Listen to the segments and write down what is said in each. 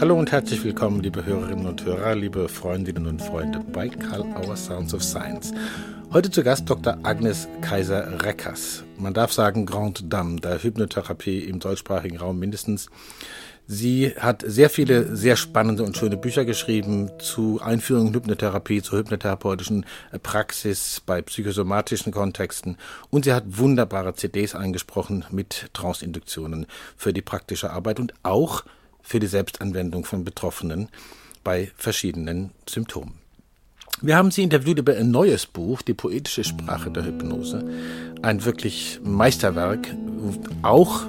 Hallo und herzlich willkommen, liebe Hörerinnen und Hörer, liebe Freundinnen und Freunde bei Karl Auer Sounds of Science. Heute zu Gast Dr. Agnes Kaiser-Reckers. Man darf sagen Grande Dame der Hypnotherapie im deutschsprachigen Raum mindestens. Sie hat sehr viele sehr spannende und schöne Bücher geschrieben zu Einführung in Hypnotherapie, zur hypnotherapeutischen Praxis bei psychosomatischen Kontexten und sie hat wunderbare CDs eingesprochen mit Trance-Induktionen für die praktische Arbeit und auch für die Selbstanwendung von Betroffenen bei verschiedenen Symptomen. Wir haben sie interviewt über ein neues Buch, Die poetische Sprache der Hypnose. Ein wirklich Meisterwerk, auch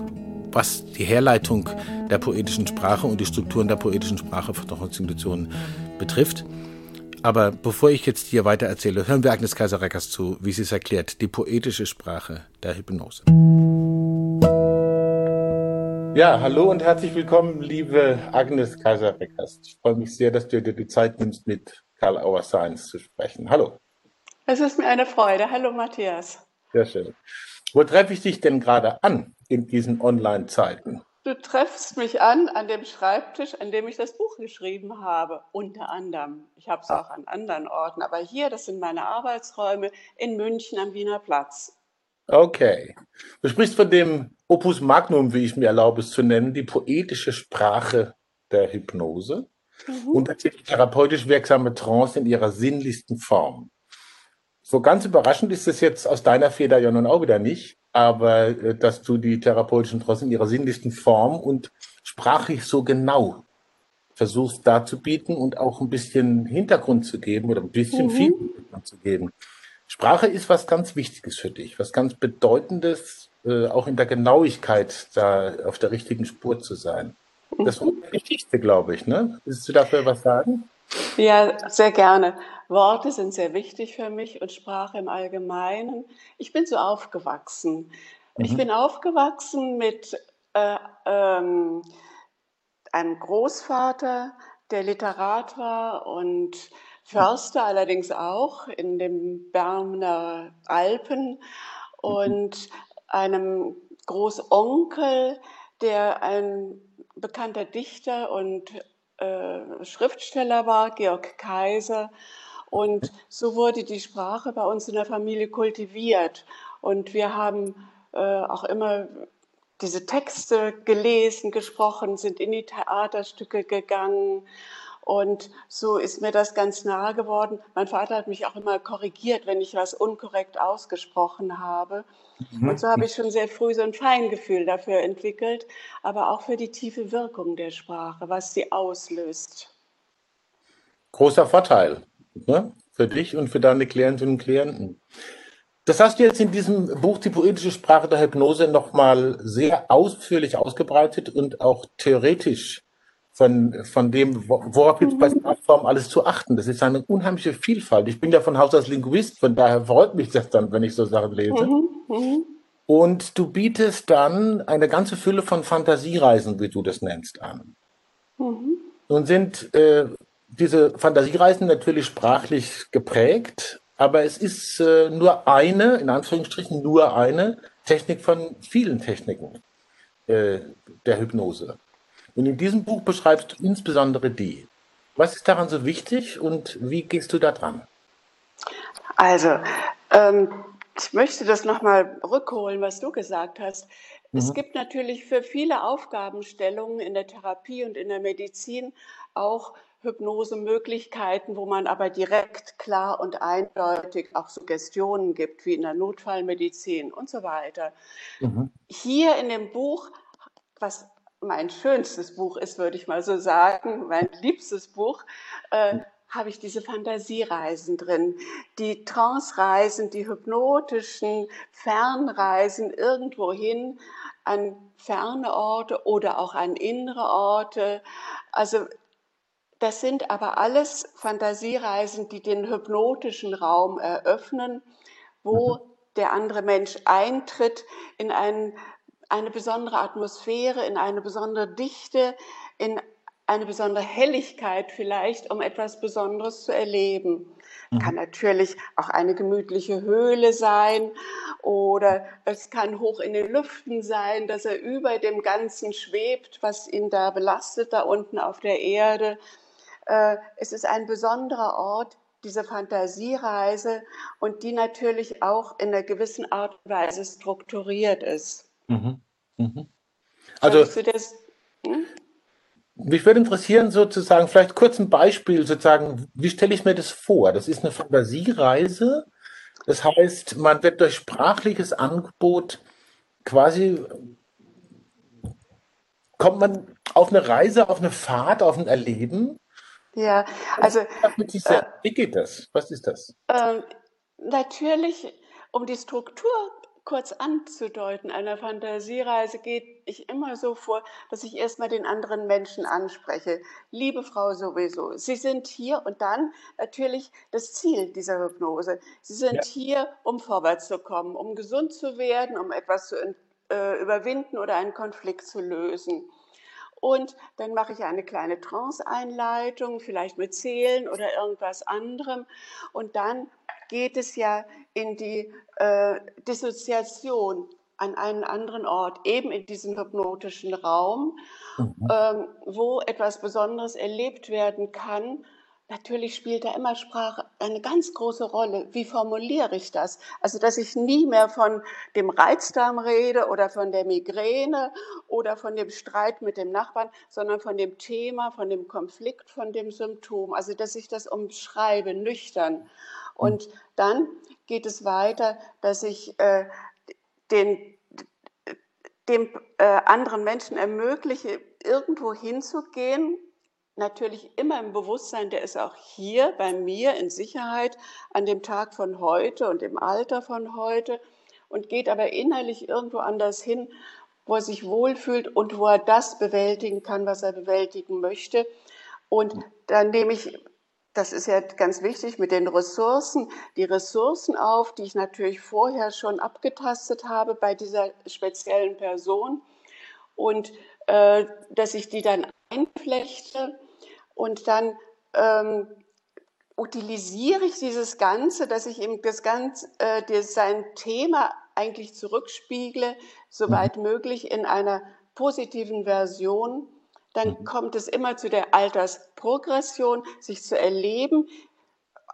was die Herleitung der poetischen Sprache und die Strukturen der poetischen Sprache von der Konstitution betrifft. Aber bevor ich jetzt hier weiter erzähle, hören wir Agnes Kaiser-Reckers zu, wie sie es erklärt, die poetische Sprache der Hypnose. Ja, hallo und herzlich willkommen, liebe Agnes Kaiser-Reckers. Ich freue mich sehr, dass du dir die Zeit nimmst, mit Karl Auer Science zu sprechen. Hallo. Es ist mir eine Freude. Hallo, Matthias. Sehr schön. Wo treffe ich dich denn gerade an in diesen Online-Zeiten? Du treffst mich an an dem Schreibtisch, an dem ich das Buch geschrieben habe, unter anderem. Ich habe es ah. auch an anderen Orten, aber hier, das sind meine Arbeitsräume in München am Wiener Platz. Okay. Du sprichst von dem Opus Magnum, wie ich mir erlaube es zu nennen, die poetische Sprache der Hypnose mhm. und die therapeutisch wirksame Trance in ihrer sinnlichsten Form. So ganz überraschend ist es jetzt aus deiner Feder ja nun auch wieder nicht, aber äh, dass du die therapeutischen Trance in ihrer sinnlichsten Form und sprachlich so genau versuchst darzubieten und auch ein bisschen Hintergrund zu geben oder ein bisschen mhm. viel Hintergrund zu geben. Sprache ist was ganz Wichtiges für dich, was ganz Bedeutendes, äh, auch in der Genauigkeit da auf der richtigen Spur zu sein. Das ist das Wichtigste, glaube ich. Ne? Willst du dafür was sagen? Ja, sehr gerne. Worte sind sehr wichtig für mich und Sprache im Allgemeinen. Ich bin so aufgewachsen. Mhm. Ich bin aufgewachsen mit äh, ähm, einem Großvater, der Literat war und Förster allerdings auch in den Berner Alpen und einem Großonkel, der ein bekannter Dichter und äh, Schriftsteller war, Georg Kaiser. Und so wurde die Sprache bei uns in der Familie kultiviert. Und wir haben äh, auch immer diese Texte gelesen, gesprochen, sind in die Theaterstücke gegangen und so ist mir das ganz nahe geworden. Mein Vater hat mich auch immer korrigiert, wenn ich was unkorrekt ausgesprochen habe. Mhm. Und so habe ich schon sehr früh so ein Feingefühl dafür entwickelt, aber auch für die tiefe Wirkung der Sprache, was sie auslöst. Großer Vorteil ne? für dich und für deine Klientinnen und Klienten. Das hast du jetzt in diesem Buch Die poetische Sprache der Hypnose nochmal sehr ausführlich ausgebreitet und auch theoretisch von, von dem, worauf gibt es bei Sprachformen alles zu achten. Das ist eine unheimliche Vielfalt. Ich bin ja von Haus aus Linguist, von daher freut mich das dann, wenn ich so Sachen lese. Mhm, mhm. Und du bietest dann eine ganze Fülle von Fantasiereisen, wie du das nennst, an. Mhm. Nun sind äh, diese Fantasiereisen natürlich sprachlich geprägt, aber es ist äh, nur eine, in Anführungsstrichen nur eine Technik von vielen Techniken äh, der Hypnose. Und in diesem Buch beschreibst du insbesondere die. Was ist daran so wichtig und wie gehst du da dran? Also, ähm, ich möchte das nochmal rückholen, was du gesagt hast. Mhm. Es gibt natürlich für viele Aufgabenstellungen in der Therapie und in der Medizin auch Hypnosemöglichkeiten, wo man aber direkt, klar und eindeutig auch Suggestionen gibt, wie in der Notfallmedizin und so weiter. Mhm. Hier in dem Buch, was mein schönstes Buch ist, würde ich mal so sagen, mein liebstes Buch, äh, habe ich diese Fantasiereisen drin, die Trance-Reisen, die hypnotischen Fernreisen irgendwohin an ferne Orte oder auch an innere Orte. Also das sind aber alles Fantasiereisen, die den hypnotischen Raum eröffnen, wo mhm. der andere Mensch eintritt in einen eine besondere Atmosphäre, in eine besondere Dichte, in eine besondere Helligkeit vielleicht, um etwas Besonderes zu erleben. Mhm. Kann natürlich auch eine gemütliche Höhle sein oder es kann hoch in den Lüften sein, dass er über dem Ganzen schwebt, was ihn da belastet, da unten auf der Erde. Äh, es ist ein besonderer Ort, diese Fantasiereise und die natürlich auch in einer gewissen Art und Weise strukturiert ist. Mhm. Mhm. Also, das, hm? mich würde interessieren, sozusagen, vielleicht kurz ein Beispiel, sozusagen, wie stelle ich mir das vor? Das ist eine Fantasiereise. Das heißt, man wird durch sprachliches Angebot quasi, kommt man auf eine Reise, auf eine Fahrt, auf ein Erleben ja, also. Äh, wie geht das? Was ist das? Äh, natürlich, um die Struktur kurz anzudeuten, einer Fantasiereise geht ich immer so vor, dass ich erstmal den anderen Menschen anspreche. Liebe Frau sowieso, Sie sind hier und dann natürlich das Ziel dieser Hypnose. Sie sind ja. hier, um vorwärts zu kommen, um gesund zu werden, um etwas zu äh, überwinden oder einen Konflikt zu lösen. Und dann mache ich eine kleine Trance-Einleitung, vielleicht mit Zählen oder irgendwas anderem. Und dann geht es ja in die äh, Dissoziation an einen anderen Ort, eben in diesem hypnotischen Raum, mhm. ähm, wo etwas Besonderes erlebt werden kann, Natürlich spielt da immer Sprache eine ganz große Rolle. Wie formuliere ich das? Also, dass ich nie mehr von dem Reizdarm rede oder von der Migräne oder von dem Streit mit dem Nachbarn, sondern von dem Thema, von dem Konflikt, von dem Symptom. Also, dass ich das umschreibe, nüchtern. Und dann geht es weiter, dass ich äh, den, dem äh, anderen Menschen ermögliche, irgendwo hinzugehen, natürlich immer im Bewusstsein, der ist auch hier bei mir in Sicherheit an dem Tag von heute und im Alter von heute und geht aber innerlich irgendwo anders hin, wo er sich wohlfühlt und wo er das bewältigen kann, was er bewältigen möchte. Und dann nehme ich, das ist ja ganz wichtig, mit den Ressourcen, die Ressourcen auf, die ich natürlich vorher schon abgetastet habe bei dieser speziellen Person und äh, dass ich die dann einflechte und dann ähm, utilisiere ich dieses Ganze, dass ich eben das Ganze, äh, das, sein Thema eigentlich zurückspiegle, soweit mhm. möglich in einer positiven Version. Dann mhm. kommt es immer zu der Altersprogression, sich zu erleben,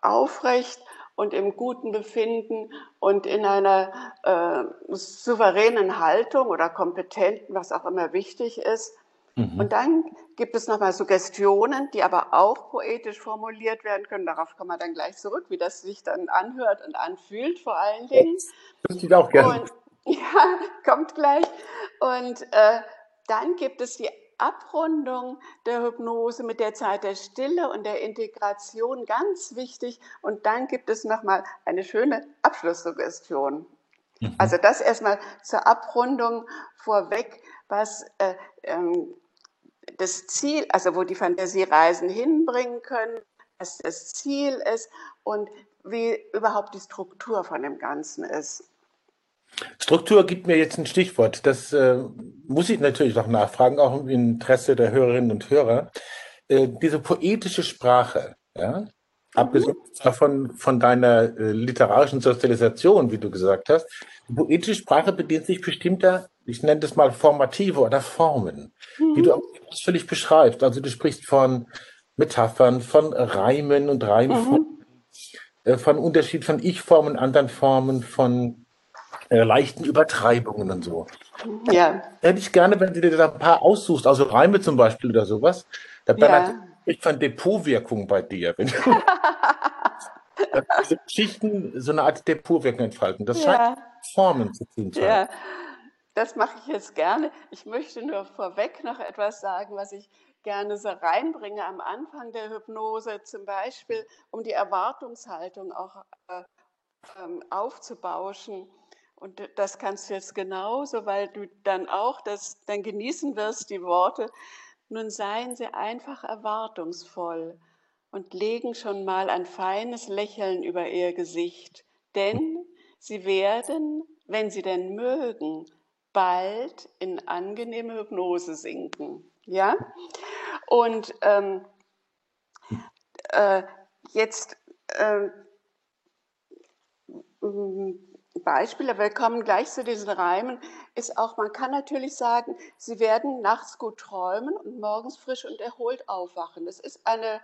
aufrecht und im guten Befinden und in einer äh, souveränen Haltung oder kompetenten, was auch immer wichtig ist. Mhm. Und dann gibt es nochmal Suggestionen, die aber auch poetisch formuliert werden können. Darauf kommen wir dann gleich zurück, wie das sich dann anhört und anfühlt vor allen Dingen. Das ich auch gerne. Und, ja, kommt gleich. Und äh, dann gibt es die Abrundung der Hypnose mit der Zeit der Stille und der Integration, ganz wichtig. Und dann gibt es nochmal eine schöne Abschlusssuggestion. Mhm. Also das erstmal zur Abrundung vorweg, was äh, ähm, das Ziel, also wo die Fantasiereisen hinbringen können, was das Ziel ist und wie überhaupt die Struktur von dem Ganzen ist. Struktur gibt mir jetzt ein Stichwort. Das äh, muss ich natürlich noch nachfragen, auch im Interesse der Hörerinnen und Hörer. Äh, diese poetische Sprache, ja, mhm. abgesehen davon von deiner äh, literarischen Sozialisation, wie du gesagt hast, die poetische Sprache bedient sich bestimmter ich nenne das mal Formative oder Formen, mhm. die du ausführlich beschreibst. Also du sprichst von Metaphern, von Reimen und Reimformen, mhm. äh, von Unterschied von Ich-Formen, anderen Formen, von äh, leichten Übertreibungen und so. Ja. Hätte ich gerne, wenn du dir da ein paar aussuchst, also Reime zum Beispiel oder sowas. Da ja. ich von Depotwirkung bei dir. Wenn du diese Geschichten so eine Art Depotwirkung entfalten. Das ja. scheint Formen zu tun zu haben. Ja. Das mache ich jetzt gerne. Ich möchte nur vorweg noch etwas sagen, was ich gerne so reinbringe am Anfang der Hypnose, zum Beispiel, um die Erwartungshaltung auch äh, ähm, aufzubauschen. Und das kannst du jetzt genauso, weil du dann auch das dann genießen wirst, die Worte. Nun seien sie einfach erwartungsvoll und legen schon mal ein feines Lächeln über ihr Gesicht, denn sie werden, wenn sie denn mögen, bald in angenehme Hypnose sinken. Ja? Und ähm, äh, jetzt äh, Beispiele, wir kommen gleich zu diesen Reimen, ist auch, man kann natürlich sagen, sie werden nachts gut träumen und morgens frisch und erholt aufwachen. Das ist eine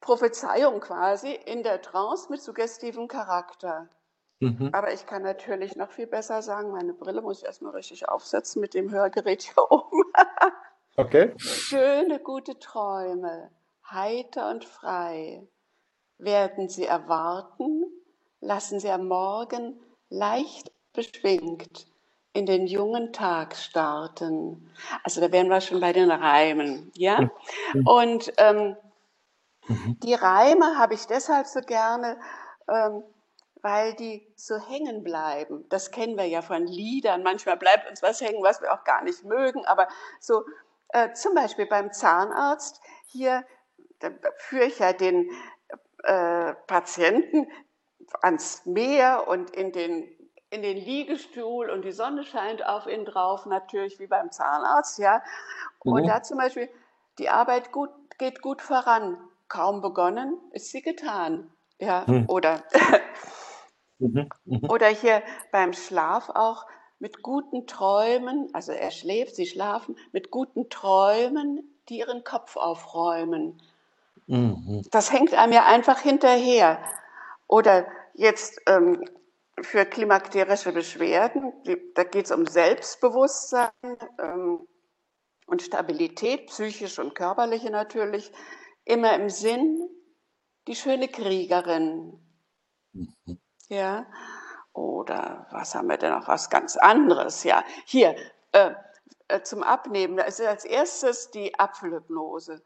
Prophezeiung quasi in der Trance mit suggestivem Charakter. Mhm. Aber ich kann natürlich noch viel besser sagen, meine Brille muss ich erstmal richtig aufsetzen mit dem Hörgerät hier oben. okay. Schöne, gute Träume, heiter und frei, werden Sie erwarten, lassen Sie am Morgen leicht beschwingt in den jungen Tag starten. Also da wären wir schon bei den Reimen, ja? Mhm. Und ähm, mhm. die Reime habe ich deshalb so gerne, ähm, weil die so hängen bleiben. Das kennen wir ja von Liedern. Manchmal bleibt uns was hängen, was wir auch gar nicht mögen. Aber so äh, zum Beispiel beim Zahnarzt, hier da führe ich ja den äh, Patienten ans Meer und in den, in den Liegestuhl und die Sonne scheint auf ihn drauf, natürlich wie beim Zahnarzt, ja. Und mhm. da zum Beispiel, die Arbeit gut, geht gut voran. Kaum begonnen, ist sie getan. Ja, mhm. oder, mhm. mhm. oder hier beim Schlaf auch mit guten Träumen, also er schläft, sie schlafen, mit guten Träumen, die ihren Kopf aufräumen. Mhm. Das hängt einem ja einfach hinterher. Oder jetzt ähm, für klimakterische Beschwerden, da geht es um Selbstbewusstsein ähm, und Stabilität, psychisch und körperliche natürlich, immer im Sinn, die schöne Kriegerin. Mhm. Ja. Oder was haben wir denn noch? Was ganz anderes, ja. Hier, äh, zum Abnehmen, Das ist als erstes die Apfelhypnose.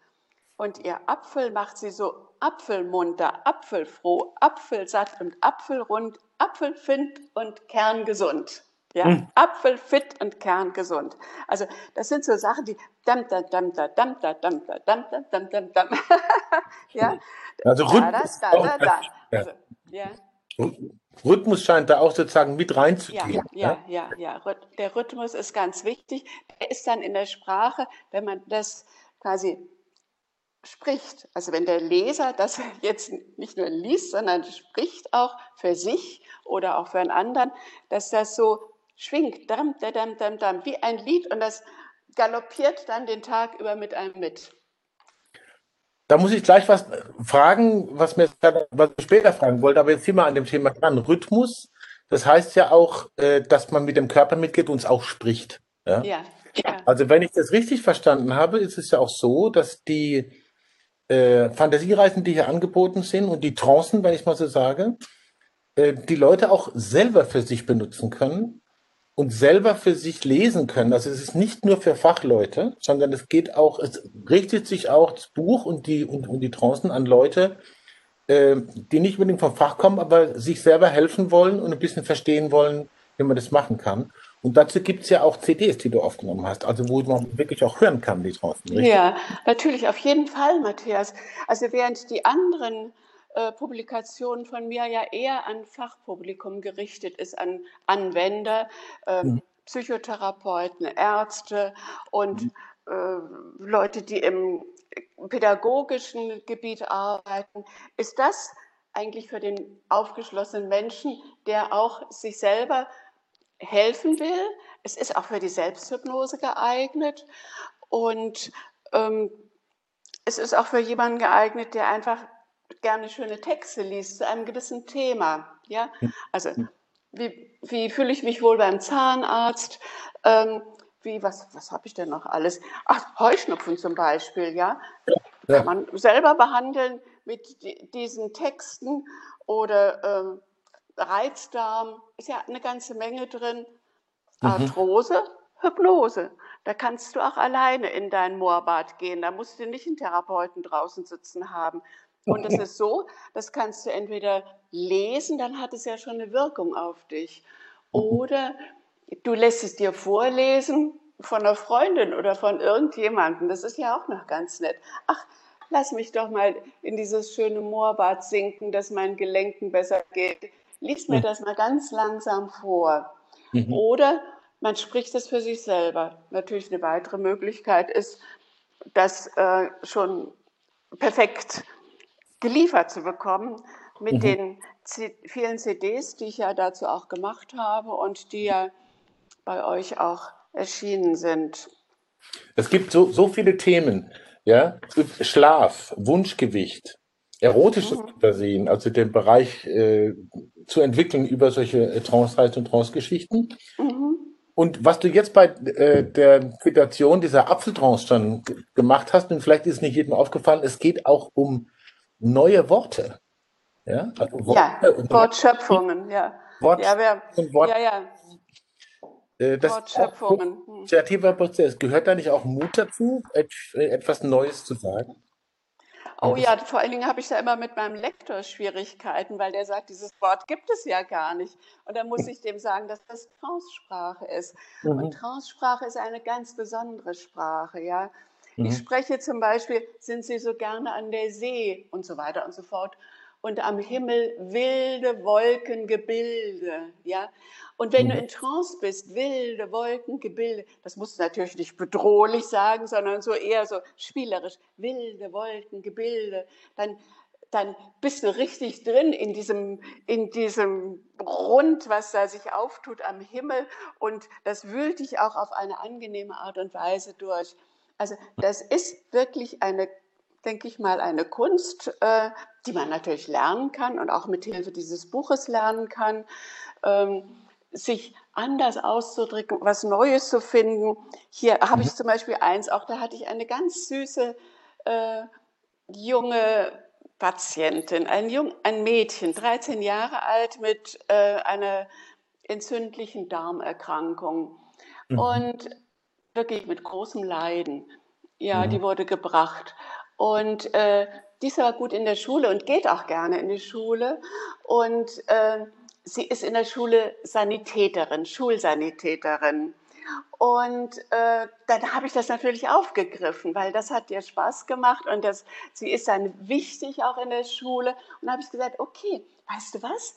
Und ihr Apfel macht sie so apfelmunter, apfelfroh, apfelsatt und apfelrund, apfelfint und kerngesund. Ja, hm. Apfelfit und kerngesund. Also das sind so Sachen, die dam da dam da dam da dam da dam da dam dam dam. ja. Also rund. Da, da, da, da, da. Also, ja. Rhythmus scheint da auch sozusagen mit reinzugehen. Ja, ja, ja, ja. Der Rhythmus ist ganz wichtig. Der ist dann in der Sprache, wenn man das quasi spricht. Also wenn der Leser das jetzt nicht nur liest, sondern spricht auch für sich oder auch für einen anderen, dass das so schwingt, dam, dam, dam, dam, wie ein Lied und das galoppiert dann den Tag über mit einem mit. Da muss ich gleich was fragen, was, mir, was ich später fragen wollte, aber jetzt sind wir an dem Thema dran. Rhythmus, das heißt ja auch, äh, dass man mit dem Körper mitgeht und es auch spricht. Ja? Ja, ja. Also wenn ich das richtig verstanden habe, ist es ja auch so, dass die äh, Fantasiereisen, die hier angeboten sind und die Trancen, wenn ich mal so sage, äh, die Leute auch selber für sich benutzen können und selber für sich lesen können. Also es ist nicht nur für Fachleute, sondern es geht auch, es richtet sich auch das Buch und die, und, und die Trancen an Leute, äh, die nicht unbedingt vom Fach kommen, aber sich selber helfen wollen und ein bisschen verstehen wollen, wie man das machen kann. Und dazu gibt es ja auch CDs, die du aufgenommen hast, also wo man wirklich auch hören kann, die draußen. Richtig? Ja, natürlich, auf jeden Fall, Matthias. Also während die anderen äh, Publikationen von mir ja eher an Fachpublikum gerichtet ist, an Anwender, äh, mhm. Psychotherapeuten, Ärzte und mhm. äh, Leute, die im pädagogischen Gebiet arbeiten, ist das eigentlich für den aufgeschlossenen Menschen, der auch sich selber helfen will. Es ist auch für die Selbsthypnose geeignet und ähm, es ist auch für jemanden geeignet, der einfach gerne schöne Texte liest zu einem gewissen Thema. Ja, also wie, wie fühle ich mich wohl beim Zahnarzt? Ähm, wie, was, was habe ich denn noch alles? Ach, Heuschnupfen zum Beispiel, ja. ja. Kann man selber behandeln mit diesen Texten oder ähm, Reizdarm, ist ja eine ganze Menge drin. Mhm. Arthrose, Hypnose. Da kannst du auch alleine in dein Moorbad gehen. Da musst du nicht einen Therapeuten draußen sitzen haben. Und das ist so, das kannst du entweder lesen, dann hat es ja schon eine Wirkung auf dich. Mhm. Oder du lässt es dir vorlesen von einer Freundin oder von irgendjemandem. Das ist ja auch noch ganz nett. Ach, lass mich doch mal in dieses schöne Moorbad sinken, dass meinen Gelenken besser geht liest mir das mal ganz langsam vor. Mhm. Oder man spricht es für sich selber. Natürlich eine weitere Möglichkeit ist, das äh, schon perfekt geliefert zu bekommen mit mhm. den C vielen CDs, die ich ja dazu auch gemacht habe und die ja bei euch auch erschienen sind. Es gibt so, so viele Themen, ja, Schlaf, Wunschgewicht, erotisches mhm. Fantasien, also den Bereich äh, zu entwickeln über solche äh, Trance-Reisen und Trance-Geschichten. Mhm. Und was du jetzt bei äh, der Quittation dieser Apfeltrance schon gemacht hast, und vielleicht ist es nicht jedem aufgefallen, es geht auch um neue Worte. Ja, also Worte ja Wortschöpfungen, ja. Wort ja, wer, Wort, ja, ja. Äh, das Wortschöpfungen. Hm. Kreativer Prozess. Gehört da nicht auch Mut dazu, etwas Neues zu sagen? Oh ja, vor allen Dingen habe ich da immer mit meinem Lektor Schwierigkeiten, weil der sagt, dieses Wort gibt es ja gar nicht. Und dann muss ich dem sagen, dass das Trance-Sprache ist. Mhm. Und Trance-Sprache ist eine ganz besondere Sprache, ja. Mhm. Ich spreche zum Beispiel, sind Sie so gerne an der See und so weiter und so fort. Und am Himmel wilde Wolkengebilde, ja. Und wenn mhm. du in Trance bist, wilde Wolkengebilde, das musst du natürlich nicht bedrohlich sagen, sondern so eher so spielerisch, wilde Wolkengebilde, dann, dann bist du richtig drin in diesem, in diesem Rund, was da sich auftut am Himmel und das wühlt dich auch auf eine angenehme Art und Weise durch. Also das ist wirklich eine, denke ich mal, eine Kunst, äh, die man natürlich lernen kann und auch mit Hilfe dieses Buches lernen kann. Ähm, sich anders auszudrücken, was Neues zu finden. Hier habe ich mhm. zum Beispiel eins, auch da hatte ich eine ganz süße äh, junge Patientin, ein, jung, ein Mädchen, 13 Jahre alt mit äh, einer entzündlichen Darmerkrankung mhm. und wirklich mit großem Leiden. Ja, mhm. die wurde gebracht. Und äh, die ist aber gut in der Schule und geht auch gerne in die Schule. Und äh, sie ist in der Schule Sanitäterin, Schulsanitäterin. Und äh, dann habe ich das natürlich aufgegriffen, weil das hat ihr Spaß gemacht und das, sie ist dann wichtig auch in der Schule. Und habe ich gesagt, okay, weißt du was?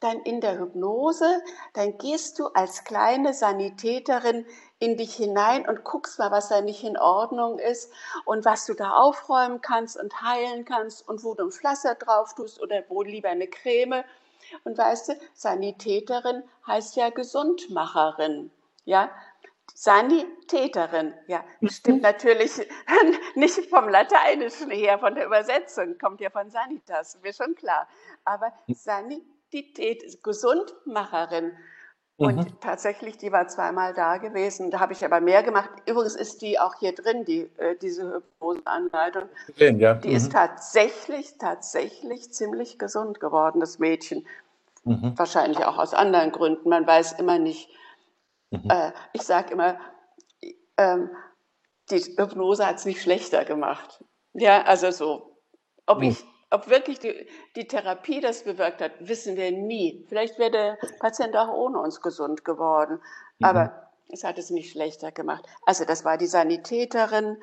Dann in der Hypnose, dann gehst du als kleine Sanitäterin in dich hinein und guckst mal, was da nicht in Ordnung ist und was du da aufräumen kannst und heilen kannst und wo du ein Pflaster drauf tust oder wo lieber eine Creme. Und weißt du, Sanitäterin heißt ja Gesundmacherin. Ja, Sanitäterin, ja, stimmt natürlich nicht vom Lateinischen her, von der Übersetzung, kommt ja von Sanitas, mir schon klar. Aber Sanität, Gesundmacherin. Und mhm. tatsächlich, die war zweimal da gewesen. Da habe ich aber mehr gemacht. Übrigens ist die auch hier drin, die, äh, diese Hypnoseanleitung. Ja. Die mhm. ist tatsächlich, tatsächlich ziemlich gesund geworden, das Mädchen. Mhm. Wahrscheinlich auch aus anderen Gründen. Man weiß immer nicht. Mhm. Äh, ich sage immer, ähm, die Hypnose hat es nicht schlechter gemacht. Ja, also so. Ob mhm. ich ob wirklich die, die Therapie das bewirkt hat, wissen wir nie. Vielleicht wäre der Patient auch ohne uns gesund geworden. Mhm. Aber es hat es nicht schlechter gemacht. Also das war die Sanitäterin.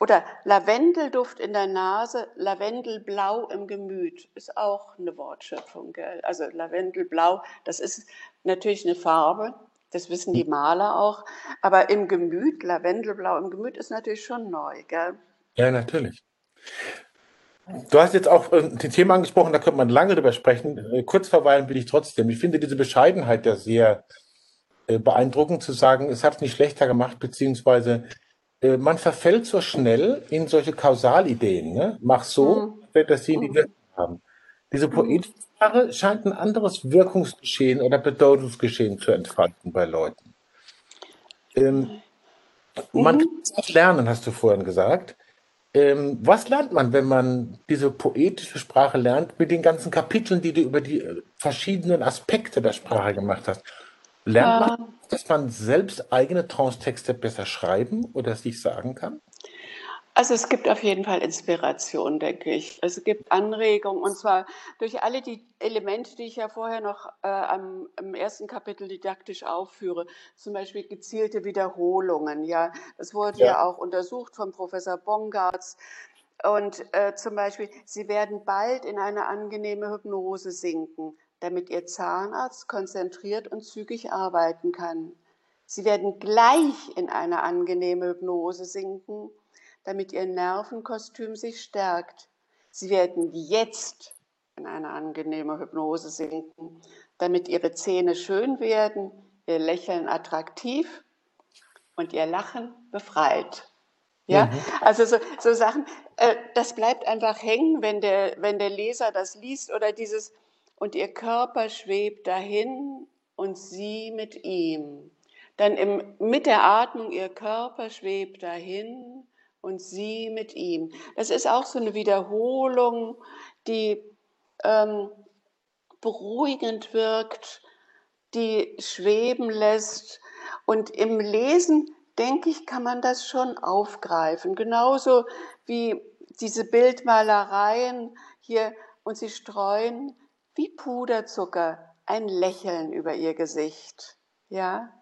Oder Lavendelduft in der Nase, Lavendelblau im Gemüt ist auch eine Wortschöpfung. Gell? Also Lavendelblau, das ist natürlich eine Farbe, das wissen die Maler auch. Aber im Gemüt, Lavendelblau im Gemüt ist natürlich schon neu. Gell? Ja, natürlich. Du hast jetzt auch ein äh, Thema angesprochen, da könnte man lange drüber sprechen. Äh, kurz verweilen will ich trotzdem. Ich finde diese Bescheidenheit ja sehr äh, beeindruckend, zu sagen, es hat es nicht schlechter gemacht, beziehungsweise man verfällt so schnell in solche Kausalideen. Ne? Mach so, mhm. dass sie die Wirkung haben. Diese mhm. Poetsprache scheint ein anderes Wirkungsgeschehen oder Bedeutungsgeschehen zu entfalten bei Leuten. Ähm, mhm. Man kann es auch lernen, hast du vorhin gesagt. Ähm, was lernt man, wenn man diese poetische Sprache lernt, mit den ganzen Kapiteln, die du über die äh, verschiedenen Aspekte der Sprache gemacht hast? Lernt ja. man, dass man selbst eigene Trance-Texte besser schreiben oder sich sagen kann? Also es gibt auf jeden Fall Inspiration, denke ich. Es gibt Anregungen und zwar durch alle die Elemente, die ich ja vorher noch äh, am, im ersten Kapitel didaktisch aufführe, zum Beispiel gezielte Wiederholungen. Ja, das wurde ja, ja auch untersucht von Professor Bongartz. Und äh, zum Beispiel, Sie werden bald in eine angenehme Hypnose sinken, damit Ihr Zahnarzt konzentriert und zügig arbeiten kann. Sie werden gleich in eine angenehme Hypnose sinken, damit ihr Nervenkostüm sich stärkt. Sie werden jetzt in eine angenehme Hypnose sinken, damit ihre Zähne schön werden, ihr Lächeln attraktiv und ihr Lachen befreit. Ja, mhm. also so, so Sachen, äh, das bleibt einfach hängen, wenn der, wenn der Leser das liest oder dieses, und ihr Körper schwebt dahin und sie mit ihm. Dann im, mit der Atmung, ihr Körper schwebt dahin und sie mit ihm. Das ist auch so eine Wiederholung, die ähm, beruhigend wirkt, die schweben lässt. Und im Lesen, denke ich, kann man das schon aufgreifen. Genauso wie diese Bildmalereien hier und sie streuen wie Puderzucker ein Lächeln über ihr Gesicht. Ja,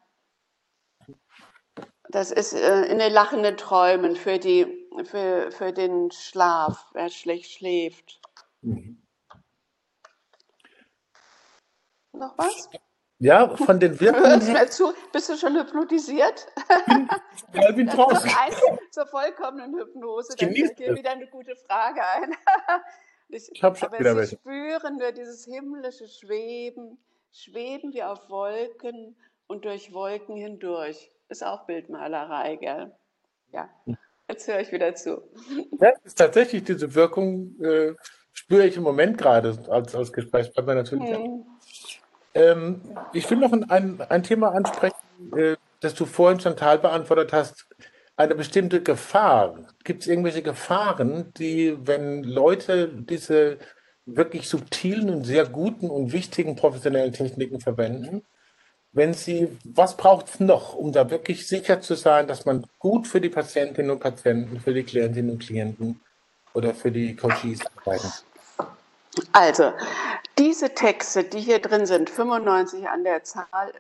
das ist äh, in den lachenden Träumen für, die, für, für den Schlaf, wer schlecht schläft. Mhm. Noch was? Ja, von den Wirkungen. Hörst zu? Bist du schon hypnotisiert? Ja, bin draußen. Zur vollkommenen Hypnose. Dann fällt dir wieder eine gute Frage ein. Ich, ich habe schon aber wieder sie welche. spüren nur dieses himmlische Schweben, schweben wir auf Wolken und durch Wolken hindurch. Ist auch Bildmalerei, gell? Ja, jetzt höre ich wieder zu. Ja, ist tatsächlich diese Wirkung, äh, spüre ich im Moment gerade als, als Gesprächspartner natürlich. Hm. Ähm, ich will noch ein, ein Thema ansprechen, äh, das du vorhin schon Chantal beantwortet hast eine bestimmte Gefahr? Gibt es irgendwelche Gefahren, die, wenn Leute diese wirklich subtilen und sehr guten und wichtigen professionellen Techniken verwenden, wenn sie, was braucht es noch, um da wirklich sicher zu sein, dass man gut für die Patientinnen und Patienten, für die Klientinnen und Klienten oder für die Coaches arbeiten? Also, diese Texte, die hier drin sind, 95 an der Zahl,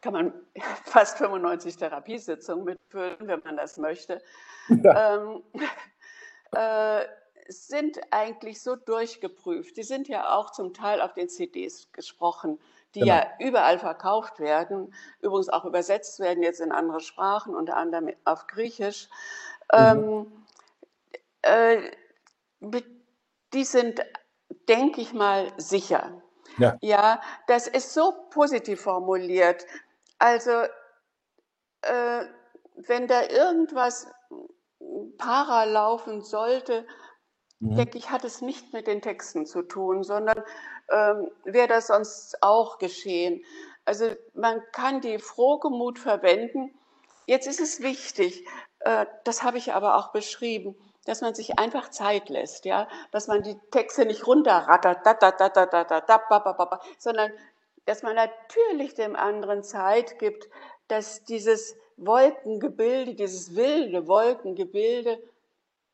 kann man fast 95 Therapiesitzungen mitfüllen, wenn man das möchte, ja. ähm, äh, sind eigentlich so durchgeprüft. Die sind ja auch zum Teil auf den CDs gesprochen, die genau. ja überall verkauft werden, übrigens auch übersetzt werden jetzt in andere Sprachen, unter anderem auf Griechisch. Mhm. Ähm, äh, die sind, denke ich mal, sicher. Ja. ja, das ist so positiv formuliert. Also, äh, wenn da irgendwas para laufen sollte, mhm. denke ich, hat es nicht mit den Texten zu tun, sondern ähm, wäre das sonst auch geschehen. Also man kann die Frohgemut verwenden. Jetzt ist es wichtig, äh, das habe ich aber auch beschrieben, dass man sich einfach Zeit lässt, ja, dass man die Texte nicht runterrattert, sondern dass man natürlich dem anderen Zeit gibt, dass dieses Wolkengebilde, dieses wilde Wolkengebilde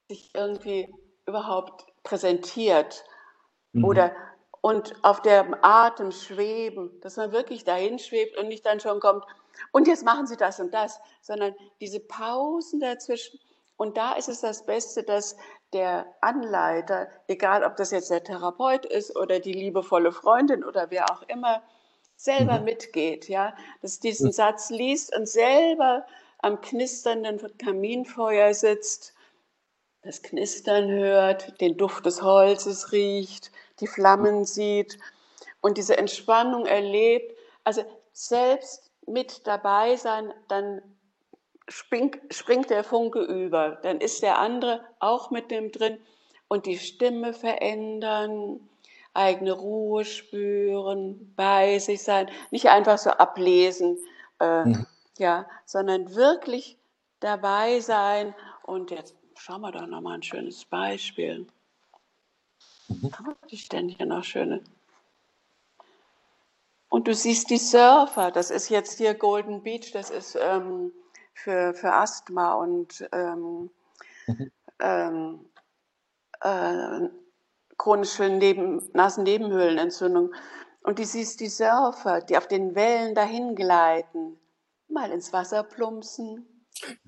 sich irgendwie überhaupt präsentiert mhm. oder und auf dem Atem schweben, dass man wirklich dahin schwebt und nicht dann schon kommt, und jetzt machen Sie das und das, sondern diese Pausen dazwischen. Und da ist es das Beste, dass der Anleiter, egal ob das jetzt der Therapeut ist oder die liebevolle Freundin oder wer auch immer, selber mhm. mitgeht, ja, dass diesen. Satz liest und selber am knisternden Kaminfeuer sitzt, das Knistern hört, den Duft des Holzes riecht, die Flammen sieht und diese Entspannung erlebt. Also selbst mit dabei sein, dann springt, springt der Funke über, dann ist der andere auch mit dem drin und die Stimme verändern, eigene Ruhe spüren, bei sich sein, nicht einfach so ablesen, äh, mhm. ja, sondern wirklich dabei sein. Und jetzt schauen wir doch nochmal ein schönes Beispiel. Mhm. Haben wir denn hier noch schöne? Und du siehst die Surfer, das ist jetzt hier Golden Beach, das ist ähm, für, für Asthma und ähm, mhm. ähm, äh, chronische Neben Nasennebenhöhlenentzündung. Und du siehst die Surfer, die auf den Wellen dahin gleiten, mal ins Wasser plumpsen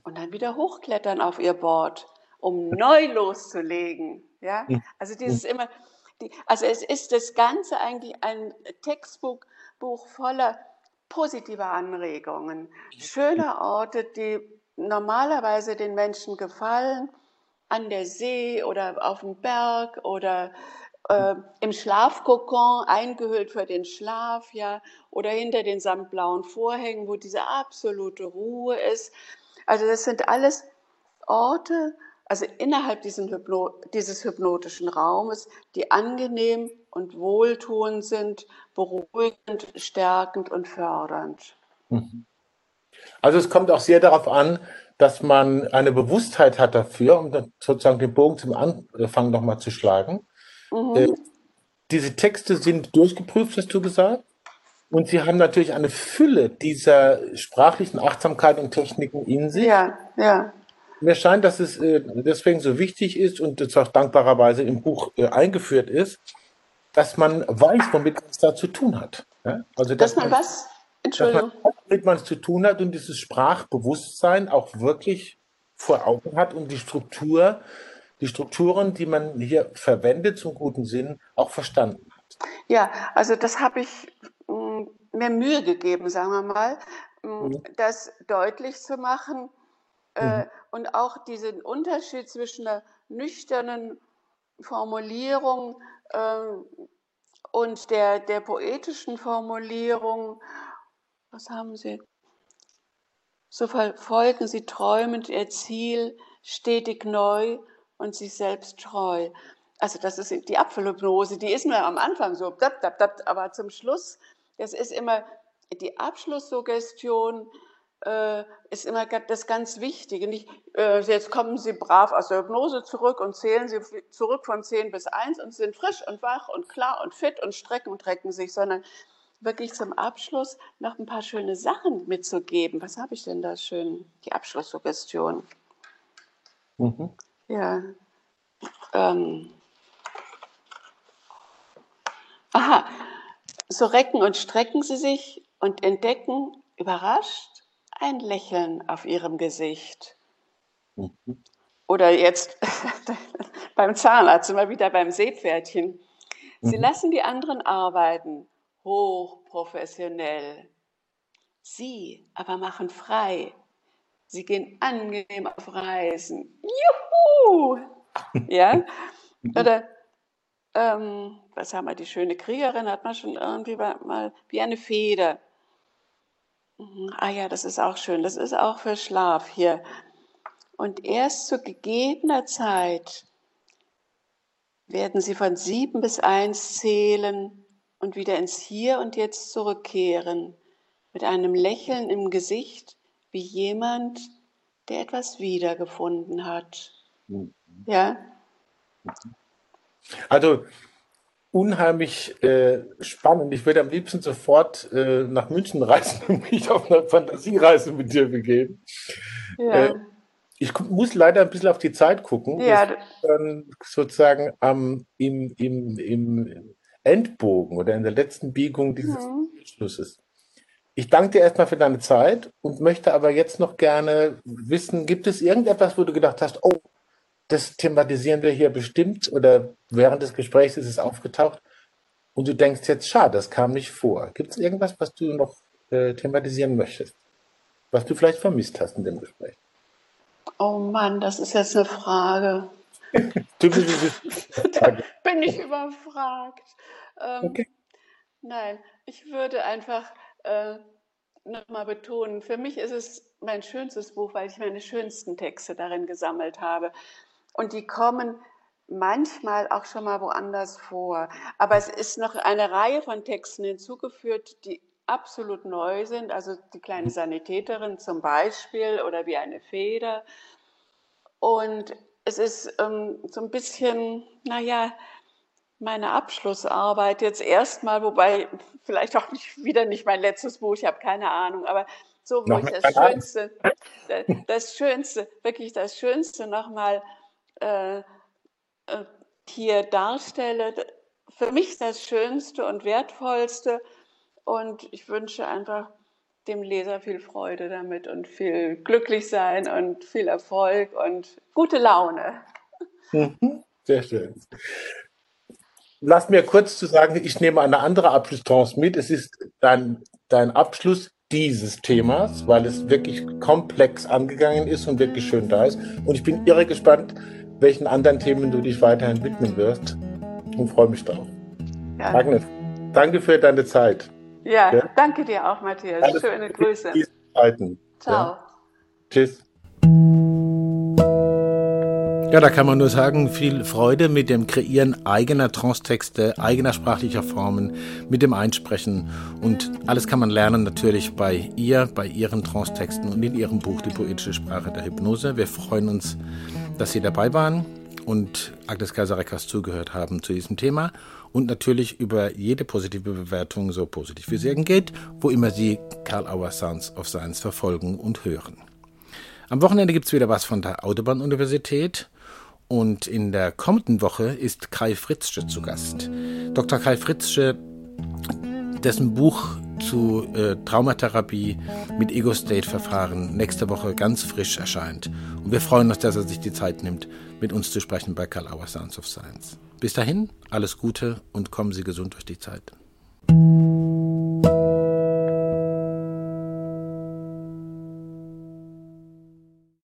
und dann wieder hochklettern auf ihr Board, um neu loszulegen. Ja, also dieses immer, die, also es ist das Ganze eigentlich ein Textbuch Buch voller positiver Anregungen, schöner Orte, die normalerweise den Menschen gefallen an der See oder auf dem Berg oder äh, im Schlafkokon eingehüllt für den Schlaf, ja, oder hinter den samtblauen Vorhängen, wo diese absolute Ruhe ist. Also das sind alles Orte, also innerhalb Hypno dieses hypnotischen Raumes, die angenehm und wohltuend sind, beruhigend, stärkend und fördernd. Mhm. Also es kommt auch sehr darauf an, dass man eine Bewusstheit hat dafür, um sozusagen den Bogen zum Anfang nochmal zu schlagen. Mhm. Äh, diese Texte sind durchgeprüft, hast du gesagt. Und sie haben natürlich eine Fülle dieser sprachlichen Achtsamkeit und Techniken in sich. Ja, ja. Mir scheint, dass es äh, deswegen so wichtig ist und es auch dankbarerweise im Buch äh, eingeführt ist, dass man weiß, womit man es da zu tun hat. Also, dass, dass man, was? Entschuldigung. Dass man, womit man es zu tun hat und dieses Sprachbewusstsein auch wirklich vor Augen hat und die Struktur, die Strukturen, die man hier verwendet zum guten Sinn, auch verstanden hat. Ja, also das habe ich mm, mir Mühe gegeben, sagen wir mal, mm, mhm. das deutlich zu machen mhm. und auch diesen Unterschied zwischen einer nüchternen Formulierung äh, und der, der poetischen Formulierung was haben Sie? So verfolgen Sie träumend Ihr Ziel, stetig neu und sich selbst treu. Also das ist die Apfelhypnose, die ist mir am Anfang so, aber zum Schluss, das ist immer die Abschlusssuggestion, äh, ist immer das ganz Wichtige. Nicht, äh, jetzt kommen Sie brav aus der Hypnose zurück und zählen Sie zurück von 10 bis 1 und sind frisch und wach und klar und fit und strecken und recken sich, sondern wirklich zum Abschluss noch ein paar schöne Sachen mitzugeben. Was habe ich denn da schön? Die Abschlusssuggestion. Mhm. Ja. Ähm. Aha. So recken und strecken Sie sich und entdecken, überrascht, ein Lächeln auf Ihrem Gesicht. Mhm. Oder jetzt beim Zahnarzt, immer wieder beim Seepferdchen. Sie mhm. lassen die anderen arbeiten hochprofessionell. Sie aber machen frei. Sie gehen angenehm auf Reisen. Juhu! Ja? Oder, ähm, was haben wir, die schöne Kriegerin hat man schon irgendwie mal, wie eine Feder. Mhm. Ah ja, das ist auch schön. Das ist auch für Schlaf hier. Und erst zu gegebener Zeit werden sie von sieben bis eins zählen und wieder ins Hier und Jetzt zurückkehren, mit einem Lächeln im Gesicht, wie jemand, der etwas wiedergefunden hat. Mhm. Ja? Also unheimlich äh, spannend. Ich würde am liebsten sofort äh, nach München reisen und mich auf eine Fantasiereise mit dir begeben. Ja. Äh, ich muss leider ein bisschen auf die Zeit gucken. Ja. Dann sozusagen ähm, im, im, im Endbogen oder in der letzten Biegung dieses mhm. Schlusses. Ich danke dir erstmal für deine Zeit und möchte aber jetzt noch gerne wissen, gibt es irgendetwas, wo du gedacht hast, oh, das thematisieren wir hier bestimmt oder während des Gesprächs ist es aufgetaucht und du denkst jetzt, schade, das kam nicht vor. Gibt es irgendwas, was du noch äh, thematisieren möchtest, was du vielleicht vermisst hast in dem Gespräch? Oh Mann, das ist jetzt eine Frage. da bin ich überfragt. Ähm, okay. Nein, ich würde einfach äh, nochmal betonen, für mich ist es mein schönstes Buch, weil ich meine schönsten Texte darin gesammelt habe. Und die kommen manchmal auch schon mal woanders vor. Aber es ist noch eine Reihe von Texten hinzugeführt, die absolut neu sind. Also die kleine Sanitäterin zum Beispiel oder wie eine Feder. Und es ist ähm, so ein bisschen, naja, meine Abschlussarbeit jetzt erstmal, wobei vielleicht auch nicht, wieder nicht mein letztes Buch, ich habe keine Ahnung, aber so, wo ich das Schönste, das Schönste, wirklich das Schönste nochmal äh, äh, hier darstelle. Für mich das Schönste und Wertvollste und ich wünsche einfach dem Leser viel Freude damit und viel glücklich sein und viel Erfolg und gute Laune. Mhm. Sehr schön. Lass mir kurz zu sagen, ich nehme eine andere Abschlusstrance mit. Es ist dein, dein Abschluss dieses Themas, weil es wirklich komplex angegangen ist und wirklich schön da ist. Und ich bin irre gespannt, welchen anderen Themen du dich weiterhin widmen wirst und freue mich drauf. Ja. Agnes, danke für deine Zeit. Ja, ja? danke dir auch, Matthias. Alles Schöne Grüße. Ciao. Ja. Tschüss. Ja, da kann man nur sagen, viel Freude mit dem Kreieren eigener Transtexte, eigener sprachlicher Formen, mit dem Einsprechen. Und alles kann man lernen natürlich bei ihr, bei ihren Transtexten und in ihrem Buch Die poetische Sprache der Hypnose. Wir freuen uns, dass Sie dabei waren und Agnes Kaiser-Reckers zugehört haben zu diesem Thema und natürlich über jede positive Bewertung, so positiv wie es irgend geht, wo immer Sie Karl Auer Sounds of Science verfolgen und hören. Am Wochenende gibt es wieder was von der Autobahn-Universität. Und in der kommenden Woche ist Kai Fritzsche zu Gast. Dr. Kai Fritzsche, dessen Buch zu äh, Traumatherapie mit Ego-State-Verfahren nächste Woche ganz frisch erscheint. Und wir freuen uns, dass er sich die Zeit nimmt, mit uns zu sprechen bei Karl Auer Sounds of Science. Bis dahin, alles Gute und kommen Sie gesund durch die Zeit.